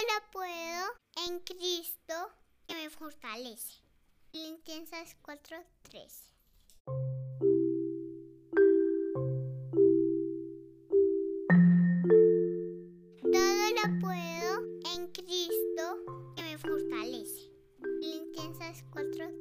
lo puedo en Cristo que me fortalece. Filipenses 4:13. Todo lo puedo en Cristo que me fortalece. Filipenses 4:13.